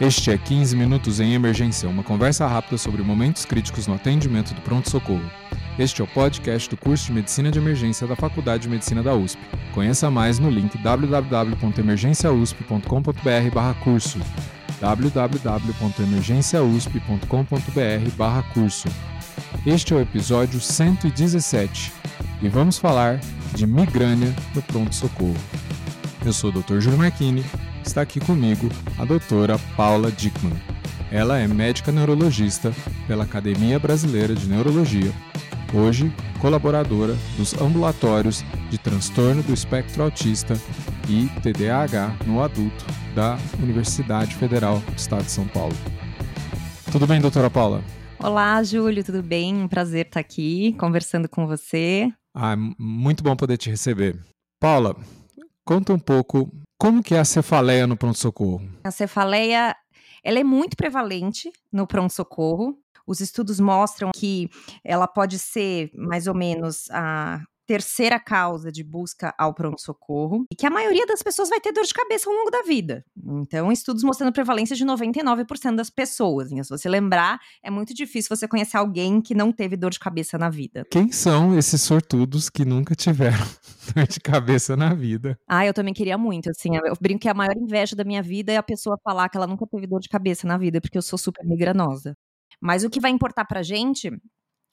Este é 15 Minutos em Emergência, uma conversa rápida sobre momentos críticos no atendimento do pronto-socorro. Este é o podcast do curso de Medicina de Emergência da Faculdade de Medicina da USP. Conheça mais no link www.emergenciausp.com.br/curso www.emergenciausp.com.br/curso. Este é o episódio 117 e vamos falar de migrânia no pronto-socorro. Eu sou o Dr. Júlio Marchini está aqui comigo a doutora Paula Dickman. Ela é médica neurologista pela Academia Brasileira de Neurologia, hoje colaboradora dos ambulatórios de transtorno do espectro autista e TDAH no adulto da Universidade Federal do Estado de São Paulo. Tudo bem, doutora Paula? Olá, Júlio, tudo bem? Um prazer estar aqui conversando com você. Ah, muito bom poder te receber. Paula, conta um pouco como que é a cefaleia no pronto-socorro? A cefaleia, ela é muito prevalente no pronto-socorro. Os estudos mostram que ela pode ser mais ou menos a terceira causa de busca ao pronto-socorro, e que a maioria das pessoas vai ter dor de cabeça ao longo da vida. Então, estudos mostrando prevalência de 99% das pessoas. Então, se você lembrar, é muito difícil você conhecer alguém que não teve dor de cabeça na vida. Quem são esses sortudos que nunca tiveram dor de cabeça na vida? Ah, eu também queria muito, assim, eu brinco que a maior inveja da minha vida é a pessoa falar que ela nunca teve dor de cabeça na vida, porque eu sou super migranosa. Mas o que vai importar pra gente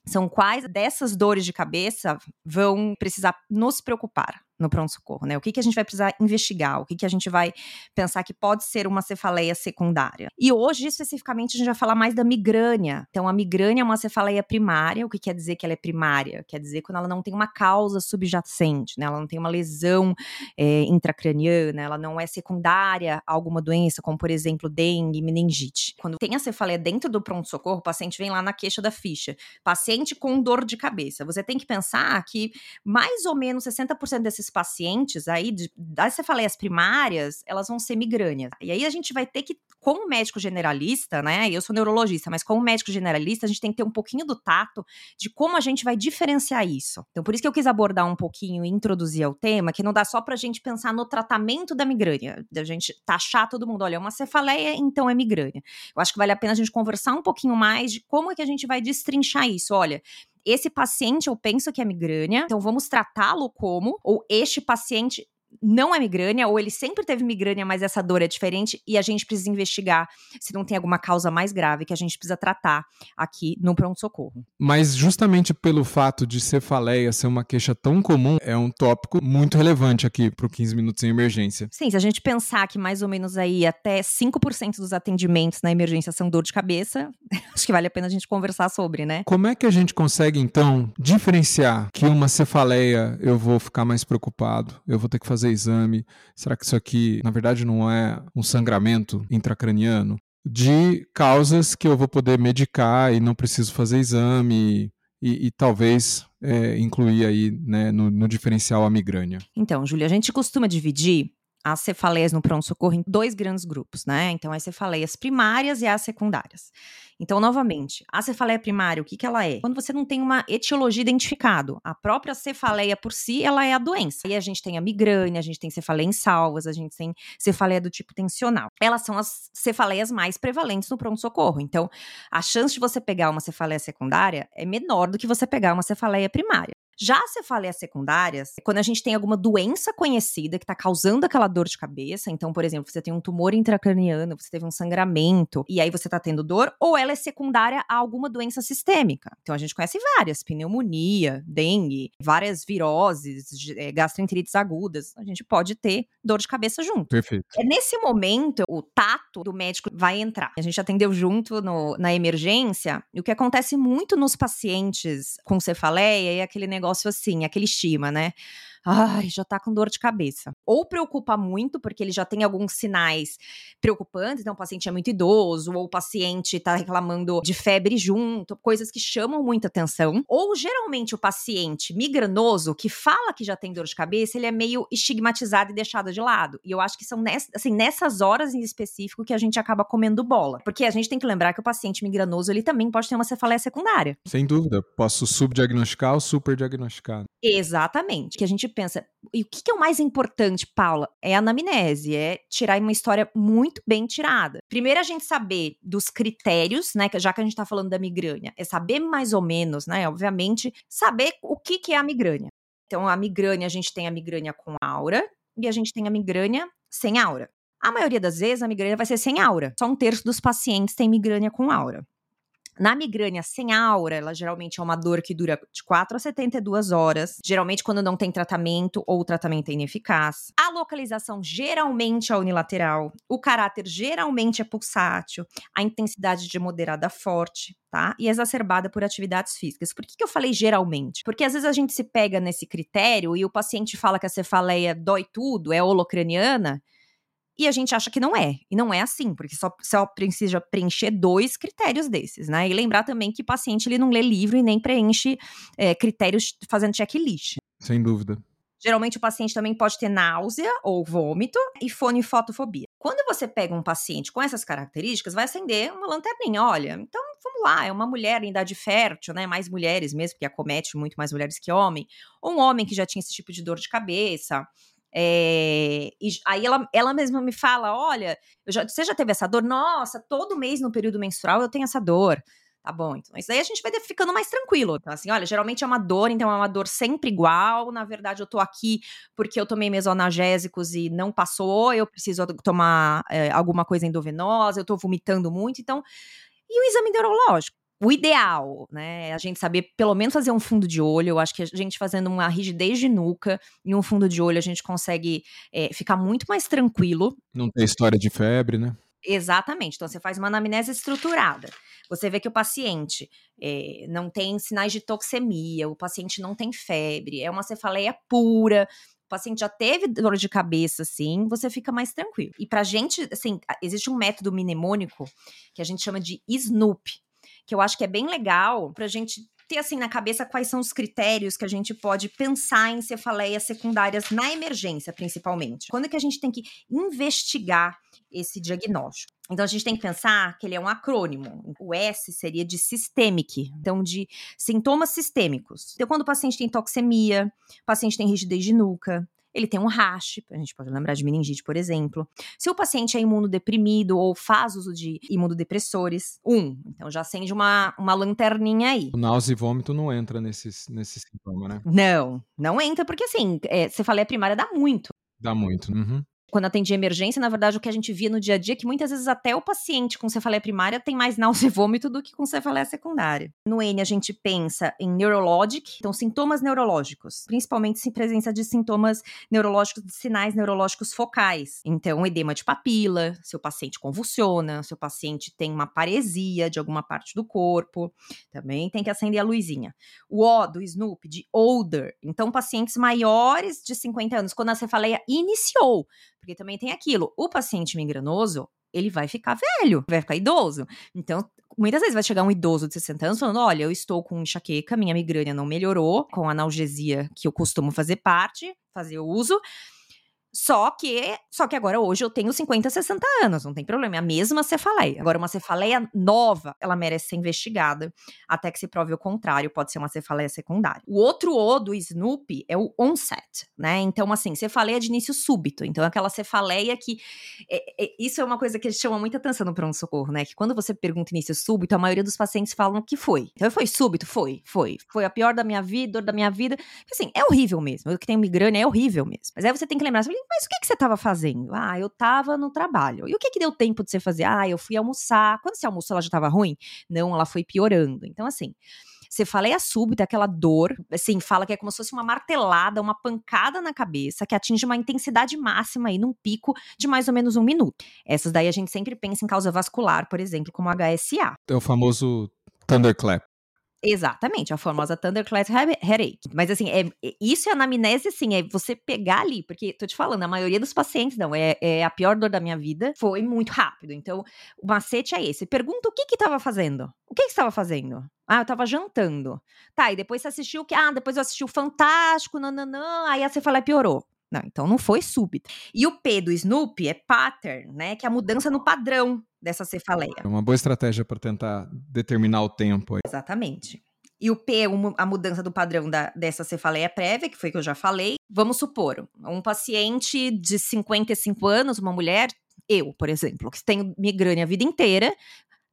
são quais dessas dores de cabeça vão precisar nos preocupar no pronto-socorro, né? O que, que a gente vai precisar investigar, o que, que a gente vai pensar que pode ser uma cefaleia secundária. E hoje, especificamente, a gente vai falar mais da migrânia. Então, a migrânia é uma cefaleia primária. O que quer dizer que ela é primária? Quer dizer quando ela não tem uma causa subjacente, né? Ela não tem uma lesão é, intracraniana, ela não é secundária a alguma doença, como, por exemplo, dengue, meningite. Quando tem a cefaleia dentro do pronto-socorro, o paciente vem lá na queixa da ficha. Paciente com dor de cabeça. Você tem que pensar que mais ou menos 60% desses esses pacientes aí, de, das cefaleias primárias, elas vão ser migrâneas. E aí a gente vai ter que, como médico generalista, né? Eu sou neurologista, mas como médico generalista, a gente tem que ter um pouquinho do tato de como a gente vai diferenciar isso. Então, por isso que eu quis abordar um pouquinho e introduzir ao tema, que não dá só pra gente pensar no tratamento da migrânia, da gente taxar todo mundo, olha, é uma cefaleia, então é migrânia. Eu acho que vale a pena a gente conversar um pouquinho mais de como é que a gente vai destrinchar isso. Olha, esse paciente eu penso que é migrânia, então vamos tratá-lo como, ou este paciente não é migrânia, ou ele sempre teve migrânia, mas essa dor é diferente, e a gente precisa investigar se não tem alguma causa mais grave que a gente precisa tratar aqui no pronto-socorro. Mas justamente pelo fato de cefaleia ser uma queixa tão comum, é um tópico muito relevante aqui para o 15 minutos em emergência. Sim, se a gente pensar que mais ou menos aí até 5% dos atendimentos na emergência são dor de cabeça, acho que vale a pena a gente conversar sobre, né? Como é que a gente consegue, então, diferenciar que uma cefaleia eu vou ficar mais preocupado, eu vou ter que fazer fazer exame? Será que isso aqui, na verdade, não é um sangramento intracraniano? De causas que eu vou poder medicar e não preciso fazer exame e, e talvez é, incluir aí né, no, no diferencial a migrânia. Então, Júlia, a gente costuma dividir as cefaleias no pronto-socorro em dois grandes grupos, né? Então, as cefaleias primárias e as secundárias. Então, novamente, a cefaleia primária, o que, que ela é? Quando você não tem uma etiologia identificada. A própria cefaleia por si, ela é a doença. E a gente tem a migrânia, a gente tem cefaleia em salvas, a gente tem cefaleia do tipo tensional. Elas são as cefaleias mais prevalentes no pronto-socorro. Então, a chance de você pegar uma cefaleia secundária é menor do que você pegar uma cefaleia primária. Já as cefaleias secundárias, quando a gente tem alguma doença conhecida que está causando aquela dor de cabeça, então, por exemplo, você tem um tumor intracraniano, você teve um sangramento, e aí você está tendo dor, ou ela é secundária a alguma doença sistêmica. Então, a gente conhece várias: pneumonia, dengue, várias viroses, é, gastroenterites agudas. A gente pode ter dor de cabeça junto. Perfeito. É nesse momento, o tato do médico vai entrar. A gente atendeu junto no, na emergência, e o que acontece muito nos pacientes com cefaleia é aquele negócio negócio assim, aquele estima, né? Ai, já tá com dor de cabeça. Ou preocupa muito, porque ele já tem alguns sinais preocupantes, então o paciente é muito idoso, ou o paciente tá reclamando de febre junto, coisas que chamam muita atenção. Ou geralmente o paciente migranoso, que fala que já tem dor de cabeça, ele é meio estigmatizado e deixado de lado. E eu acho que são ness, assim, nessas horas em específico que a gente acaba comendo bola. Porque a gente tem que lembrar que o paciente migranoso, ele também pode ter uma cefaleia secundária. Sem dúvida. Posso subdiagnosticar ou superdiagnosticar. Exatamente. Que a gente pensa, e o que, que é o mais importante, Paula? É a anamnese, é tirar uma história muito bem tirada. Primeiro, a gente saber dos critérios, né? Já que a gente tá falando da migrânia, é saber mais ou menos, né? Obviamente, saber o que, que é a migrânia. Então, a migrânia, a gente tem a migrânia com aura e a gente tem a migrânia sem aura. A maioria das vezes, a migrânia vai ser sem aura. Só um terço dos pacientes tem migrânia com aura. Na migrânia sem aura, ela geralmente é uma dor que dura de 4 a 72 horas, geralmente quando não tem tratamento ou o tratamento é ineficaz. A localização geralmente é unilateral, o caráter geralmente é pulsátil, a intensidade de moderada a forte, tá? E exacerbada por atividades físicas. Por que, que eu falei geralmente? Porque às vezes a gente se pega nesse critério e o paciente fala que a cefaleia dói tudo, é holocraniana, e a gente acha que não é. E não é assim, porque só, só precisa preencher dois critérios desses, né? E lembrar também que o paciente ele não lê livro e nem preenche é, critérios fazendo checklist. Sem dúvida. Geralmente o paciente também pode ter náusea ou vômito e fonefotofobia. Quando você pega um paciente com essas características, vai acender uma lanterninha. Olha, então vamos lá, é uma mulher em idade fértil, né? Mais mulheres mesmo, porque acomete muito mais mulheres que homem. Ou um homem que já tinha esse tipo de dor de cabeça é, e aí ela, ela mesma me fala: olha, já, você já teve essa dor? Nossa, todo mês no período menstrual eu tenho essa dor. Tá bom, então isso aí a gente vai ficando mais tranquilo. Então, assim, olha, geralmente é uma dor, então é uma dor sempre igual. Na verdade, eu tô aqui porque eu tomei mesoanalgésicos e não passou, eu preciso tomar é, alguma coisa endovenosa, eu tô vomitando muito, então. E o exame neurológico? O ideal, né? A gente saber pelo menos fazer um fundo de olho. Eu acho que a gente fazendo uma rigidez de nuca e um fundo de olho, a gente consegue é, ficar muito mais tranquilo. Não tem história de febre, né? Exatamente. Então, você faz uma anamnese estruturada. Você vê que o paciente é, não tem sinais de toxemia, o paciente não tem febre, é uma cefaleia pura, o paciente já teve dor de cabeça, assim, você fica mais tranquilo. E pra gente, assim, existe um método mnemônico que a gente chama de SNOOP, que eu acho que é bem legal para a gente ter assim na cabeça quais são os critérios que a gente pode pensar em cefaleias secundárias na emergência, principalmente. Quando é que a gente tem que investigar esse diagnóstico? Então a gente tem que pensar que ele é um acrônimo. O S seria de systemic, então de sintomas sistêmicos. Então quando o paciente tem toxemia, o paciente tem rigidez de nuca, ele tem um rash, a gente pode lembrar de meningite, por exemplo. Se o paciente é imunodeprimido ou faz uso de imunodepressores, um, então já acende uma, uma lanterninha aí. O náusea e vômito não entra nesses, nesse sintoma, né? Não, não entra, porque assim, é, você falei a primária dá muito. Dá muito. Uhum quando atendia emergência, na verdade, o que a gente via no dia a dia é que muitas vezes até o paciente com cefaleia primária tem mais náusea e vômito do que com cefaleia secundária. No N, a gente pensa em neurologic, então sintomas neurológicos, principalmente em presença de sintomas neurológicos, de sinais neurológicos focais. Então, edema de papila, se o paciente convulsiona, se o paciente tem uma paresia de alguma parte do corpo, também tem que acender a luzinha. O O do Snoop, de older, então pacientes maiores de 50 anos, quando a cefaleia iniciou, porque também tem aquilo, o paciente migranoso, ele vai ficar velho, vai ficar idoso. Então, muitas vezes vai chegar um idoso de 60 anos falando: olha, eu estou com enxaqueca, minha migrânia não melhorou, com analgesia que eu costumo fazer parte, fazer uso. Só que, só que agora hoje eu tenho 50, 60 anos, não tem problema, é a mesma cefaleia. Agora, uma cefaleia nova, ela merece ser investigada até que se prove o contrário, pode ser uma cefaleia secundária. O outro O do Snoop é o onset, né? Então, assim, cefaleia de início súbito. Então, é aquela cefaleia que. É, é, isso é uma coisa que chama muita atenção no pronto-socorro, né? Que quando você pergunta início súbito, a maioria dos pacientes falam que foi. Então, foi súbito? Foi, foi. Foi a pior da minha vida, dor da minha vida. Assim, é horrível mesmo. Eu que tenho migrânia é horrível mesmo. Mas aí você tem que lembrar, você mas o que, que você estava fazendo? Ah, eu estava no trabalho. E o que que deu tempo de você fazer? Ah, eu fui almoçar. Quando você almoçou, ela já estava ruim? Não, ela foi piorando. Então, assim, você fala, é a súbita, aquela dor, assim, fala que é como se fosse uma martelada, uma pancada na cabeça, que atinge uma intensidade máxima aí, num pico de mais ou menos um minuto. Essas daí a gente sempre pensa em causa vascular, por exemplo, como HSA. É o famoso thunderclap. Exatamente, a famosa Thunderclap Headache. Mas assim, é, é, isso é anamnese, assim, é você pegar ali, porque tô te falando, a maioria dos pacientes, não, é, é a pior dor da minha vida, foi muito rápido. Então, o macete é esse. Pergunta o que que tava fazendo? O que que estava fazendo? Ah, eu tava jantando. Tá, e depois você assistiu o que? Ah, depois eu assisti o Fantástico, nananã, aí você fala, piorou. Não, então não foi súbito. E o P do Snoopy é pattern, né? Que é a mudança no padrão dessa cefaleia. É uma boa estratégia para tentar determinar o tempo. Aí. Exatamente. e o P, a mudança do padrão da, dessa cefaleia prévia, que foi que eu já falei. Vamos supor, um paciente de 55 anos, uma mulher, eu, por exemplo, que tenho migrânia a vida inteira,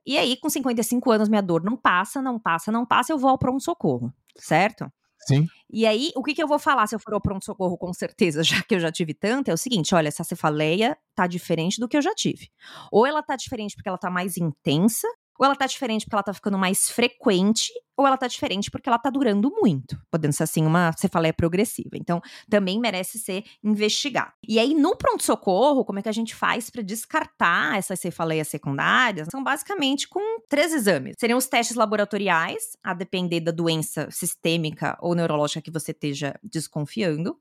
e aí, com 55 anos, minha dor não passa, não passa, não passa, eu vou ao pronto-socorro, certo? Sim. E aí, o que, que eu vou falar se eu for ao pronto-socorro, com certeza, já que eu já tive tanto, é o seguinte: olha, essa cefaleia tá diferente do que eu já tive. Ou ela tá diferente porque ela tá mais intensa, ou ela tá diferente porque ela tá ficando mais frequente, ou ela tá diferente porque ela tá durando muito, podendo ser assim uma cefaleia progressiva. Então, também merece ser investigado. E aí, no pronto-socorro, como é que a gente faz para descartar essas cefaleias secundárias? São basicamente com três exames. Seriam os testes laboratoriais, a depender da doença sistêmica ou neurológica que você esteja desconfiando,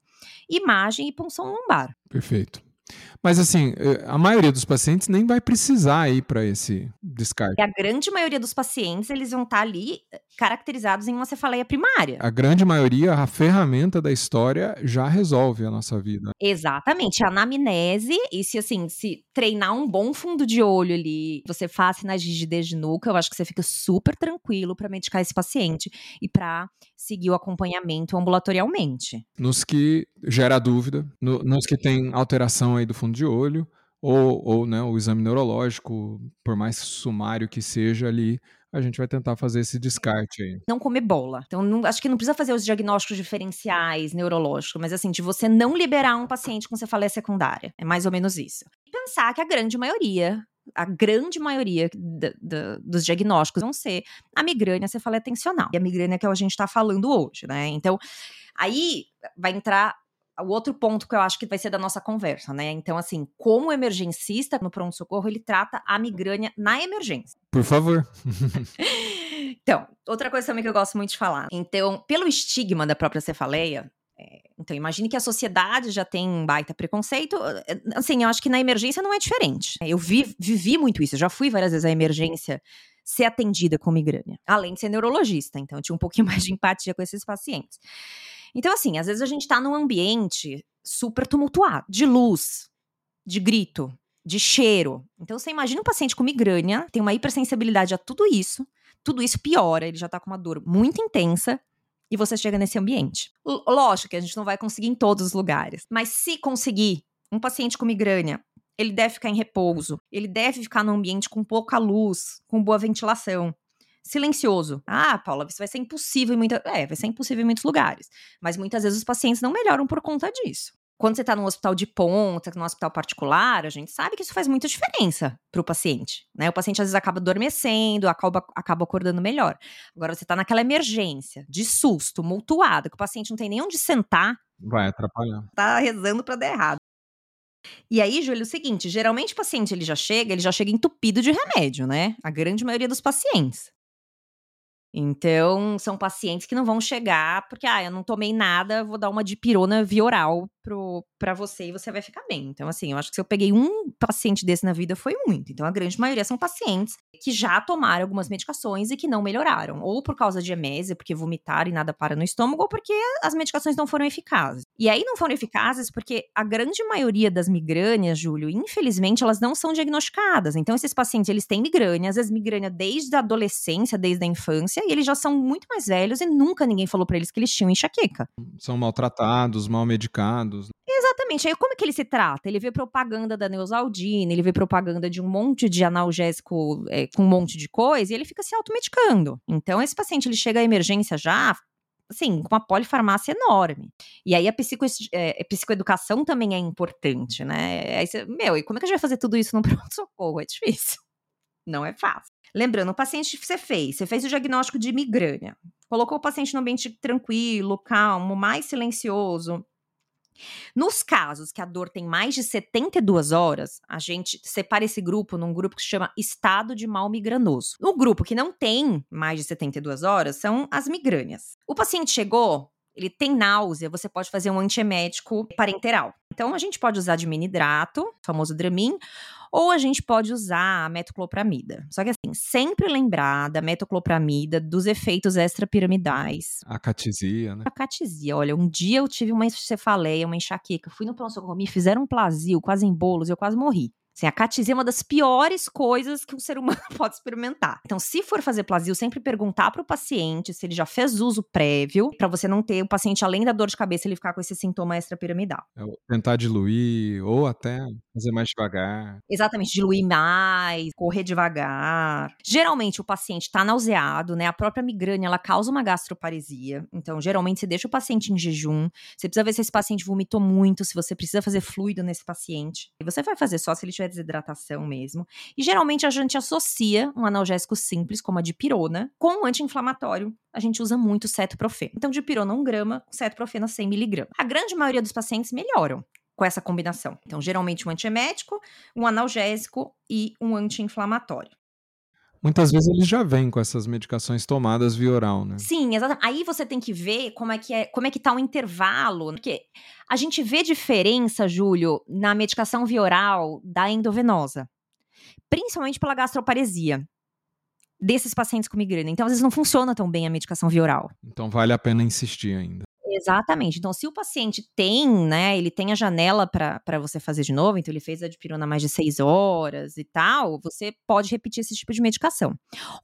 imagem e punção lombar. Perfeito. Mas assim, eh, a maioria dos pacientes nem vai precisar ir para esse descarte. E a grande maioria dos pacientes, eles vão estar tá ali eh, caracterizados em uma cefaleia primária. A grande maioria, a ferramenta da história já resolve a nossa vida. Exatamente, a anamnese, e se assim, se treinar um bom fundo de olho ali, você faz sinais de rigidez de nuca, eu acho que você fica super tranquilo para medicar esse paciente e para seguir o acompanhamento ambulatorialmente. Nos que gera dúvida, no, nos que tem alteração aí do fundo de olho, ou, ou né, o exame neurológico, por mais sumário que seja ali, a gente vai tentar fazer esse descarte aí. Não comer bola. Então, não, acho que não precisa fazer os diagnósticos diferenciais neurológicos, mas assim, de você não liberar um paciente com cefaleia secundária. É mais ou menos isso. E pensar que a grande maioria a grande maioria dos diagnósticos vão ser a migrânia cefaleia tensional. E a migrânia que a gente está falando hoje, né? Então, aí vai entrar o outro ponto que eu acho que vai ser da nossa conversa, né? Então, assim, como emergencista no pronto-socorro, ele trata a migrânia na emergência. Por favor. então, outra coisa também que eu gosto muito de falar. Então, pelo estigma da própria cefaleia, é, então, imagine que a sociedade já tem um baita preconceito. É, assim, eu acho que na emergência não é diferente. Eu vi, vivi muito isso, eu já fui várias vezes à emergência ser atendida com migrânia, além de ser neurologista, então eu tinha um pouquinho mais de empatia com esses pacientes. Então, assim, às vezes a gente tá num ambiente super tumultuado, de luz, de grito, de cheiro. Então, você imagina um paciente com migrânia, tem uma hipersensibilidade a tudo isso, tudo isso piora, ele já tá com uma dor muito intensa, e você chega nesse ambiente. L lógico que a gente não vai conseguir em todos os lugares, mas se conseguir, um paciente com migrânia, ele deve ficar em repouso, ele deve ficar num ambiente com pouca luz, com boa ventilação silencioso. Ah, Paula, isso vai ser impossível em muita, é, vai ser impossível em muitos lugares, mas muitas vezes os pacientes não melhoram por conta disso. Quando você está num hospital de ponta, num hospital particular, a gente sabe que isso faz muita diferença para o paciente, né? O paciente às vezes acaba adormecendo, acaba, acaba acordando melhor. Agora você está naquela emergência, de susto, multuado, que o paciente não tem nem onde sentar. Vai atrapalhar. Tá rezando para dar errado. E aí, Júlio, é o seguinte, geralmente o paciente ele já chega, ele já chega entupido de remédio, né? A grande maioria dos pacientes. Então, são pacientes que não vão chegar porque, ah, eu não tomei nada, vou dar uma dipirona via oral para você e você vai ficar bem. Então, assim, eu acho que se eu peguei um paciente desse na vida foi muito. Então, a grande maioria são pacientes que já tomaram algumas medicações e que não melhoraram. Ou por causa de emésia, porque vomitaram e nada para no estômago, ou porque as medicações não foram eficazes. E aí não foram eficazes porque a grande maioria das migrâneas, Júlio, infelizmente, elas não são diagnosticadas. Então, esses pacientes, eles têm migrânia, às vezes migrânia desde a adolescência, desde a infância, e eles já são muito mais velhos e nunca ninguém falou para eles que eles tinham enxaqueca. São maltratados, mal medicados. Exatamente. Aí como é que ele se trata? Ele vê propaganda da Neusaldina, ele vê propaganda de um monte de analgésico é, com um monte de coisa e ele fica se automedicando. Então esse paciente ele chega à emergência já assim, com uma polifarmácia enorme. E aí a, psico, é, a psicoeducação também é importante, né? Aí você, meu, e como é que a gente vai fazer tudo isso no pronto-socorro? É difícil. Não é fácil. Lembrando, o paciente que você fez, você fez o diagnóstico de migrânia, colocou o paciente no ambiente tranquilo, calmo, mais silencioso. Nos casos que a dor tem mais de 72 horas, a gente separa esse grupo num grupo que se chama estado de mal migranoso. No grupo que não tem mais de 72 horas são as migrâneas. O paciente chegou, ele tem náusea, você pode fazer um antiemético parenteral. Então a gente pode usar de minidrato, famoso Dramin, ou a gente pode usar a metoclopramida. Só que assim, sempre lembrar da metoclopramida, dos efeitos extrapiramidais. A catisia, né? A catisia. Olha, um dia eu tive uma cefaleia, uma enxaqueca, fui no pronto-socorro, me fizeram um plasio, quase em bolos, eu quase morri. Assim, a catisia é uma das piores coisas que um ser humano pode experimentar. Então, se for fazer plasio, sempre perguntar para o paciente se ele já fez uso prévio, para você não ter o paciente, além da dor de cabeça, ele ficar com esse sintoma extrapiramidal. É, tentar diluir ou até fazer mais devagar. Exatamente, diluir mais, correr devagar. Geralmente o paciente está nauseado, né? A própria migrânia, ela causa uma gastroparesia. Então, geralmente você deixa o paciente em jejum. Você precisa ver se esse paciente vomitou muito, se você precisa fazer fluido nesse paciente. E você vai fazer só se ele tiver desidratação mesmo. E geralmente a gente associa um analgésico simples, como a dipirona, com um anti-inflamatório. A gente usa muito cetoprofeno. Então, dipirona 1 grama, cetoprofeno 100 miligramas. A grande maioria dos pacientes melhoram com essa combinação. Então, geralmente um antiemético, um analgésico e um anti-inflamatório. Muitas vezes eles já vêm com essas medicações tomadas via oral, né? Sim, exatamente. Aí você tem que ver como é que é, como é que tá o intervalo, porque a gente vê diferença, Júlio, na medicação via oral da endovenosa, principalmente pela gastroparesia desses pacientes com migrânia. Então, às vezes não funciona tão bem a medicação via oral. Então vale a pena insistir ainda. Exatamente. Então, se o paciente tem, né, ele tem a janela para você fazer de novo, então ele fez a dipirona mais de seis horas e tal, você pode repetir esse tipo de medicação.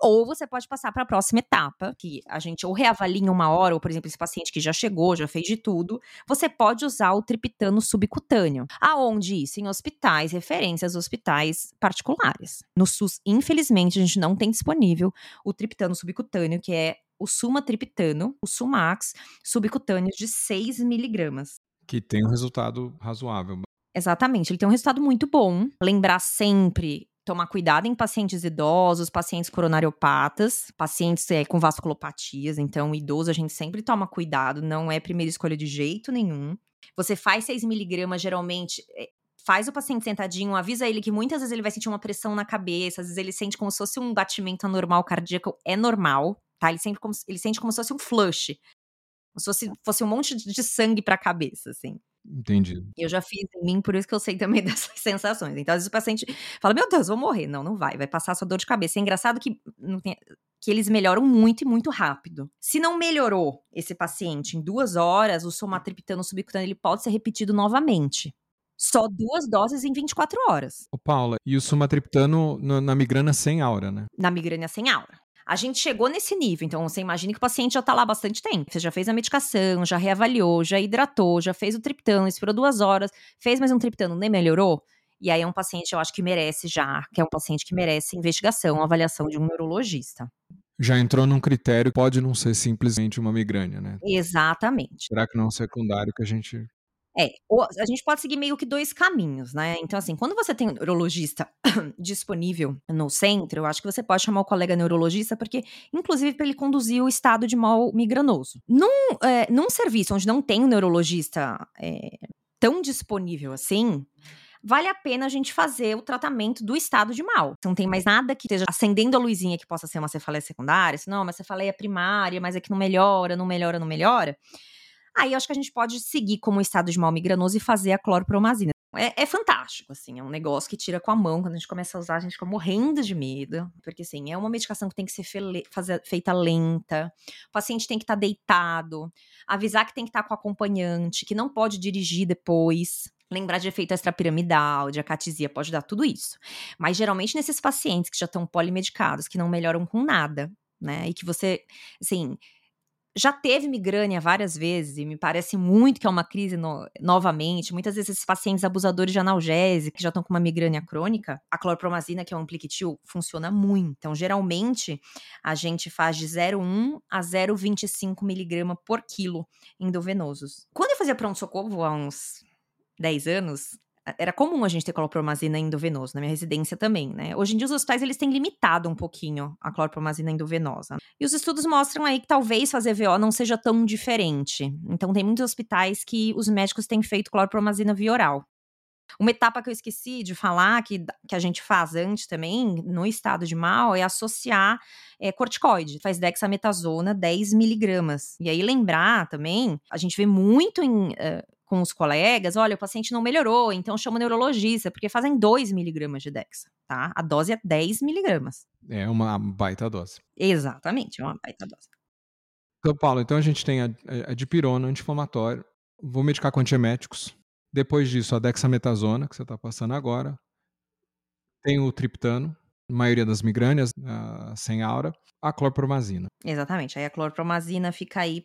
Ou você pode passar para a próxima etapa, que a gente ou reavalia em uma hora, ou, por exemplo, esse paciente que já chegou, já fez de tudo, você pode usar o triptano subcutâneo. Aonde isso? Em hospitais, referências hospitais particulares. No SUS, infelizmente, a gente não tem disponível o triptano subcutâneo, que é o sumatriptano, o Sumax, subcutâneo de 6 miligramas. Que tem um resultado razoável. Exatamente, ele tem um resultado muito bom. Lembrar sempre tomar cuidado em pacientes idosos, pacientes coronariopatas, pacientes é, com vasculopatias. Então, idoso a gente sempre toma cuidado, não é primeira escolha de jeito nenhum. Você faz 6 miligramas, geralmente, é, faz o paciente sentadinho, avisa ele que muitas vezes ele vai sentir uma pressão na cabeça, às vezes ele sente como se fosse um batimento anormal cardíaco, é normal, tá? Ele, sempre como, ele sente como se fosse um flush. Como se fosse, fosse um monte de sangue pra cabeça, assim. Entendi. Eu já fiz em mim, por isso que eu sei também dessas sensações. Então, às vezes o paciente fala: Meu Deus, vou morrer. Não, não vai. Vai passar sua dor de cabeça. É engraçado que, tem, que eles melhoram muito e muito rápido. Se não melhorou esse paciente em duas horas, o somatriptano subcutâneo ele pode ser repetido novamente. Só duas doses em 24 horas. Ô, Paula, e o sumatriptano na, na migrana sem aura, né? Na migrana sem aura. A gente chegou nesse nível, então você imagina que o paciente já está lá há bastante tempo. Você já fez a medicação, já reavaliou, já hidratou, já fez o triptano, esperou duas horas, fez mais um triptano, nem melhorou. E aí é um paciente, eu acho que merece já, que é um paciente que merece investigação, avaliação de um neurologista. Já entrou num critério, pode não ser simplesmente uma migrânia, né? Exatamente. Será que não é um secundário que a gente é, a gente pode seguir meio que dois caminhos, né? Então, assim, quando você tem um neurologista disponível no centro, eu acho que você pode chamar o colega neurologista, porque, inclusive, para ele conduzir o estado de mal migranoso. Num, é, num serviço onde não tem um neurologista é, tão disponível assim, vale a pena a gente fazer o tratamento do estado de mal. Não tem mais nada que esteja acendendo a luzinha que possa ser uma cefaleia secundária, não, uma cefaleia primária, mas é que não melhora, não melhora, não melhora. Aí eu acho que a gente pode seguir como estado de mal migranoso e fazer a cloropromazina. É, é, fantástico, assim, é um negócio que tira com a mão. Quando a gente começa a usar, a gente fica morrendo de medo, porque, assim, é uma medicação que tem que ser feita lenta, o paciente tem que estar tá deitado, avisar que tem que estar tá com acompanhante, que não pode dirigir depois, lembrar de efeito extrapiramidal, de acatisia, pode dar tudo isso. Mas, geralmente, nesses pacientes que já estão polimedicados, que não melhoram com nada, né, e que você, assim, já teve migrânia várias vezes e me parece muito que é uma crise no, novamente. Muitas vezes esses pacientes abusadores de analgésico que já estão com uma migrânia crônica, a clorpromazina, que é um ampliquitil, funciona muito. Então, geralmente, a gente faz de 0,1 a 0,25 miligrama por quilo endovenosos. Quando eu fazia pronto-socorro há uns 10 anos, era comum a gente ter clorpromazina endovenoso, na minha residência também, né? Hoje em dia os hospitais eles têm limitado um pouquinho a clorpromazina endovenosa. E os estudos mostram aí que talvez fazer VO não seja tão diferente. Então tem muitos hospitais que os médicos têm feito clorpromazina via oral. Uma etapa que eu esqueci de falar, que, que a gente faz antes também, no estado de mal, é associar é, corticoide. Faz dexametasona 10 miligramas. E aí lembrar também, a gente vê muito em... Uh, com os colegas, olha, o paciente não melhorou, então chama o neurologista, porque fazem 2 miligramas de Dexa, tá? A dose é 10 miligramas. É uma baita dose. Exatamente, é uma baita dose. Então, Paulo, então a gente tem a, a dipirona, anti-inflamatório, vou medicar com antieméticos, depois disso a dexametasona, que você está passando agora, tem o triptano, maioria das migrânias, uh, sem aura, a clorpromazina. Exatamente. Aí a clorpromazina fica aí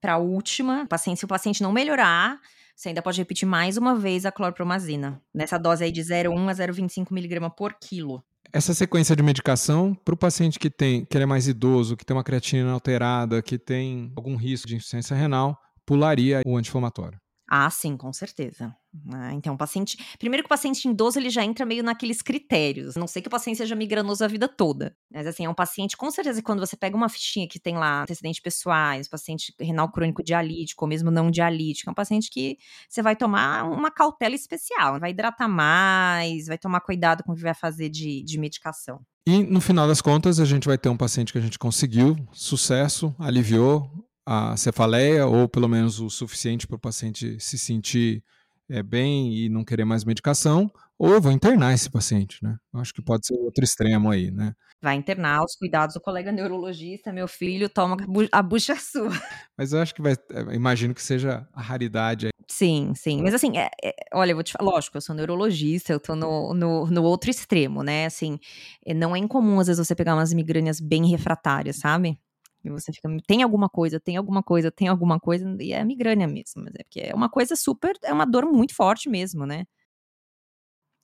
para a última. Paciente, se o paciente não melhorar, você ainda pode repetir mais uma vez a clorpromazina. Nessa dose aí de 0,1 a 0,25 miligrama por quilo. Essa sequência de medicação, para o paciente que tem, que ele é mais idoso, que tem uma creatinina alterada, que tem algum risco de insuficiência renal, pularia o anti-inflamatório. Ah, sim, com certeza. Ah, então, o paciente. Primeiro que o paciente idoso ele já entra meio naqueles critérios. Não sei que o paciente seja migranoso a vida toda. Mas assim, é um paciente, com certeza, quando você pega uma fichinha que tem lá antecedentes pessoais, paciente renal crônico dialítico, ou mesmo não dialítico, é um paciente que você vai tomar uma cautela especial. Vai hidratar mais, vai tomar cuidado com o que vai fazer de, de medicação. E no final das contas, a gente vai ter um paciente que a gente conseguiu, sucesso, aliviou, a cefaleia, ou pelo menos o suficiente para o paciente se sentir é, bem e não querer mais medicação, ou eu vou internar esse paciente, né? Acho que pode ser outro extremo aí, né? Vai internar os cuidados do colega neurologista, meu filho, toma a bucha sua. Mas eu acho que vai, é, imagino que seja a raridade aí. Sim, sim. Mas assim, é, é, olha, eu vou te falar, lógico, eu sou neurologista, eu tô no, no, no, outro extremo, né? Assim, é, não é incomum às vezes você pegar umas migrânias bem refratárias, sabe? E você fica, tem alguma coisa, tem alguma coisa, tem alguma coisa, e é migrânia mesmo, mas é porque é uma coisa super, é uma dor muito forte mesmo, né?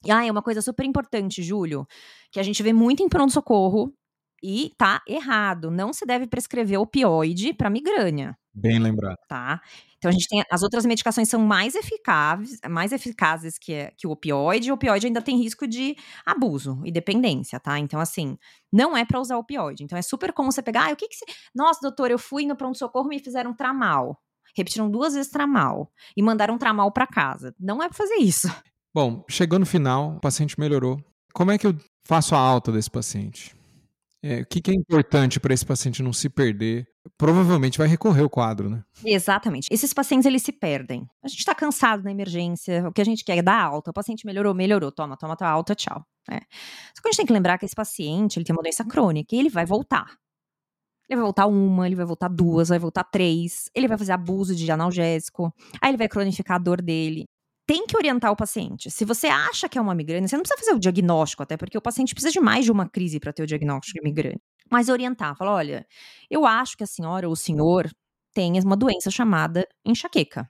Ah, é uma coisa super importante, Júlio, que a gente vê muito em pronto-socorro e tá errado. Não se deve prescrever opioide para migrânia. Bem lembrado. Tá? Então a gente tem as outras medicações são mais eficazes, mais eficazes que, que o opioide. O opioide ainda tem risco de abuso e dependência, tá? Então assim, não é para usar opioide. Então é super comum você pegar, ah, o que que você... Nossa, doutor, eu fui no pronto socorro e me fizeram tramal. Repetiram duas vezes tramal e mandaram tramal para casa. Não é para fazer isso. Bom, chegou no final, o paciente melhorou. Como é que eu faço a alta desse paciente? É, o que, que é importante para esse paciente não se perder? Provavelmente vai recorrer o quadro, né? Exatamente. Esses pacientes, eles se perdem. A gente está cansado na emergência, o que a gente quer é dar alta. O paciente melhorou, melhorou, toma, toma tua alta, tchau. É. Só que a gente tem que lembrar que esse paciente, ele tem uma doença crônica e ele vai voltar. Ele vai voltar uma, ele vai voltar duas, vai voltar três, ele vai fazer abuso de analgésico, aí ele vai cronificar a dor dele tem que orientar o paciente. Se você acha que é uma migrânia, você não precisa fazer o diagnóstico, até porque o paciente precisa de mais de uma crise para ter o diagnóstico de migrânia. Mas orientar, falar: olha, eu acho que a senhora ou o senhor tem uma doença chamada enxaqueca,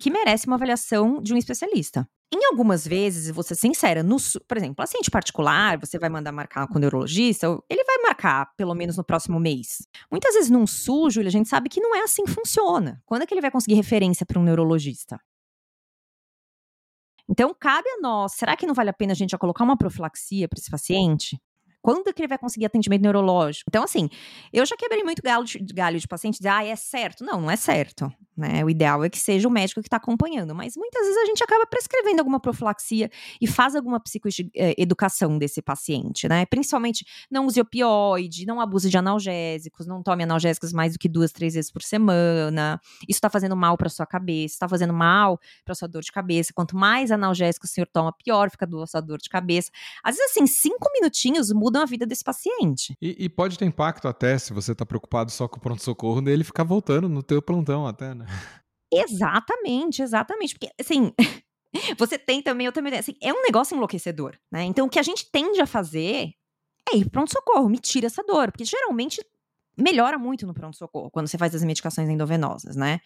que merece uma avaliação de um especialista. Em algumas vezes, ser sincera, no, por exemplo, paciente particular, você vai mandar marcar com o neurologista, ele vai marcar pelo menos no próximo mês. Muitas vezes num sujo, a gente sabe que não é assim que funciona. Quando é que ele vai conseguir referência para um neurologista? Então, cabe a nós, será que não vale a pena a gente já colocar uma profilaxia para esse paciente? Quando que ele vai conseguir atendimento neurológico? Então, assim, eu já quebrei muito galho de, galho de paciente ah, é certo. Não, não é certo. Né? O ideal é que seja o médico que está acompanhando. Mas muitas vezes a gente acaba prescrevendo alguma profilaxia e faz alguma psicoeducação desse paciente, né? Principalmente não use opioide, não abuse de analgésicos, não tome analgésicos mais do que duas, três vezes por semana. Isso está fazendo mal para sua cabeça, está fazendo mal para sua dor de cabeça. Quanto mais analgésico o senhor toma, pior fica a sua dor de cabeça. Às vezes, assim, cinco minutinhos muda mudam a vida desse paciente. E, e pode ter impacto até, se você está preocupado só com o pronto-socorro, dele ficar voltando no teu plantão até, né? Exatamente, exatamente. Porque, assim, você tem também, eu também, assim, é um negócio enlouquecedor, né? Então, o que a gente tende a fazer é ir pronto-socorro, me tira essa dor, porque geralmente melhora muito no pronto-socorro quando você faz as medicações endovenosas, né?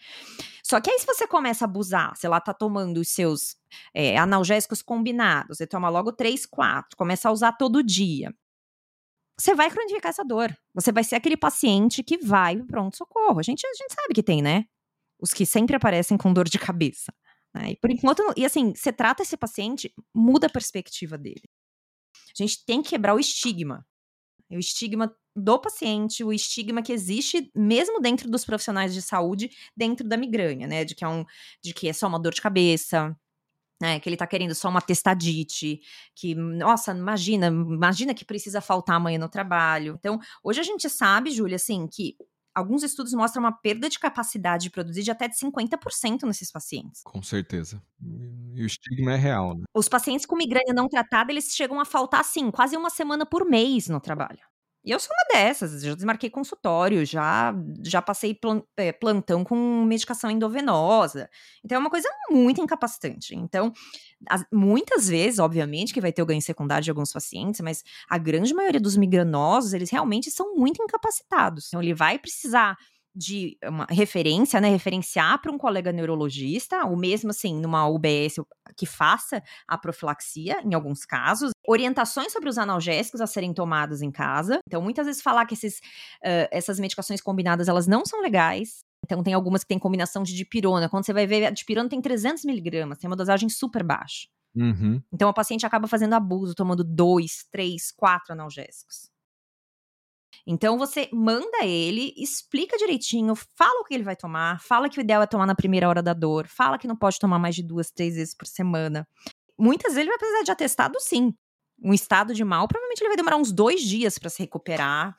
Só que aí, se você começa a abusar, sei lá, tá tomando os seus é, analgésicos combinados, você toma logo três, quatro, começa a usar todo dia você vai cronificar essa dor. Você vai ser aquele paciente que vai pro pronto-socorro. A gente, a gente sabe que tem, né? Os que sempre aparecem com dor de cabeça. Né? E por enquanto, e assim, você trata esse paciente, muda a perspectiva dele. A gente tem que quebrar o estigma. O estigma do paciente, o estigma que existe mesmo dentro dos profissionais de saúde, dentro da migrânia, né? De que é, um, de que é só uma dor de cabeça, né, que ele tá querendo só uma testadite, que, nossa, imagina, imagina que precisa faltar amanhã no trabalho. Então, hoje a gente sabe, Júlia, assim, que alguns estudos mostram uma perda de capacidade de produzir de até de 50% nesses pacientes. Com certeza. E o estigma é real, né? Os pacientes com migrânia não tratada, eles chegam a faltar, assim, quase uma semana por mês no trabalho. E eu sou uma dessas, já desmarquei consultório, já, já passei é, plantão com medicação endovenosa. Então é uma coisa muito incapacitante. Então, as, muitas vezes, obviamente, que vai ter o ganho secundário de alguns pacientes, mas a grande maioria dos migranosos, eles realmente são muito incapacitados. Então, ele vai precisar de uma referência, né, referenciar para um colega neurologista, ou mesmo assim numa UBS que faça a profilaxia, em alguns casos, orientações sobre os analgésicos a serem tomados em casa. Então, muitas vezes falar que esses, uh, essas medicações combinadas elas não são legais. Então, tem algumas que tem combinação de dipirona. Quando você vai ver, a dipirona tem 300 miligramas, tem uma dosagem super baixa. Uhum. Então, a paciente acaba fazendo abuso, tomando dois, três, quatro analgésicos. Então você manda ele, explica direitinho, fala o que ele vai tomar, fala que o ideal é tomar na primeira hora da dor, fala que não pode tomar mais de duas, três vezes por semana. Muitas vezes ele vai precisar de atestado, sim. Um estado de mal, provavelmente ele vai demorar uns dois dias para se recuperar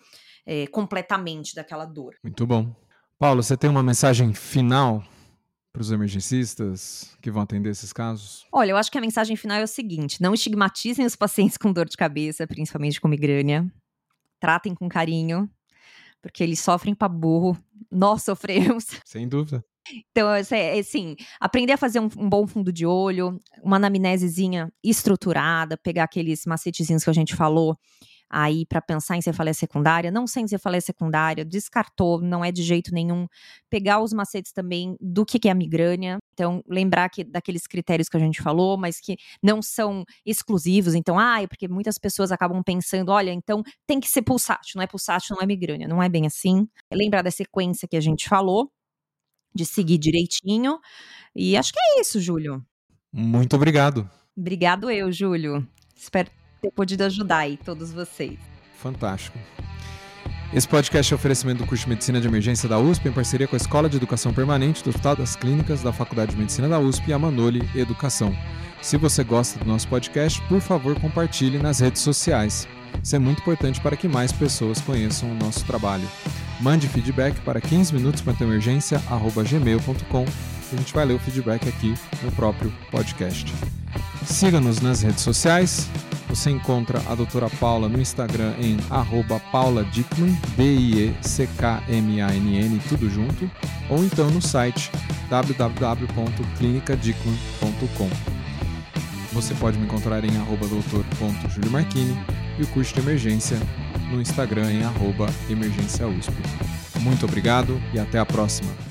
é, completamente daquela dor. Muito bom. Paulo, você tem uma mensagem final para os emergencistas que vão atender esses casos? Olha, eu acho que a mensagem final é o seguinte: não estigmatizem os pacientes com dor de cabeça, principalmente com migrânia tratem com carinho, porque eles sofrem pra burro. Nós sofremos. Sem dúvida. Então, assim, aprender a fazer um, um, bom fundo de olho, uma anamnesezinha estruturada, pegar aqueles macetezinhos que a gente falou aí para pensar em cefaleia secundária, não sem cefaleia secundária, descartou, não é de jeito nenhum. Pegar os macetes também do que, que é a migrânia, então lembrar que daqueles critérios que a gente falou, mas que não são exclusivos. Então, ah, é porque muitas pessoas acabam pensando, olha, então tem que ser pulsátil, não é pulsátil, não é migrânia, não é bem assim. Lembrar da sequência que a gente falou, de seguir direitinho. E acho que é isso, Júlio. Muito obrigado. Obrigado eu, Júlio. Espero ter podido ajudar aí todos vocês. Fantástico. Esse podcast é oferecimento do curso de Medicina de Emergência da USP em parceria com a Escola de Educação Permanente do Hospital das Clínicas da Faculdade de Medicina da USP e a Manoli Educação. Se você gosta do nosso podcast, por favor, compartilhe nas redes sociais. Isso é muito importante para que mais pessoas conheçam o nosso trabalho. Mande feedback para 15 minutos para emergência@gmail.com. A gente vai ler o feedback aqui no próprio podcast. Siga-nos nas redes sociais. Você encontra a doutora Paula no Instagram em @pauladickman, D-I-E-C-K-M-A-N-N, tudo junto, ou então no site www.clinicadickman.com. Você pode me encontrar em arroba doutor.juliomarchini e o curso de emergência no Instagram em arroba emergênciausp. Muito obrigado e até a próxima!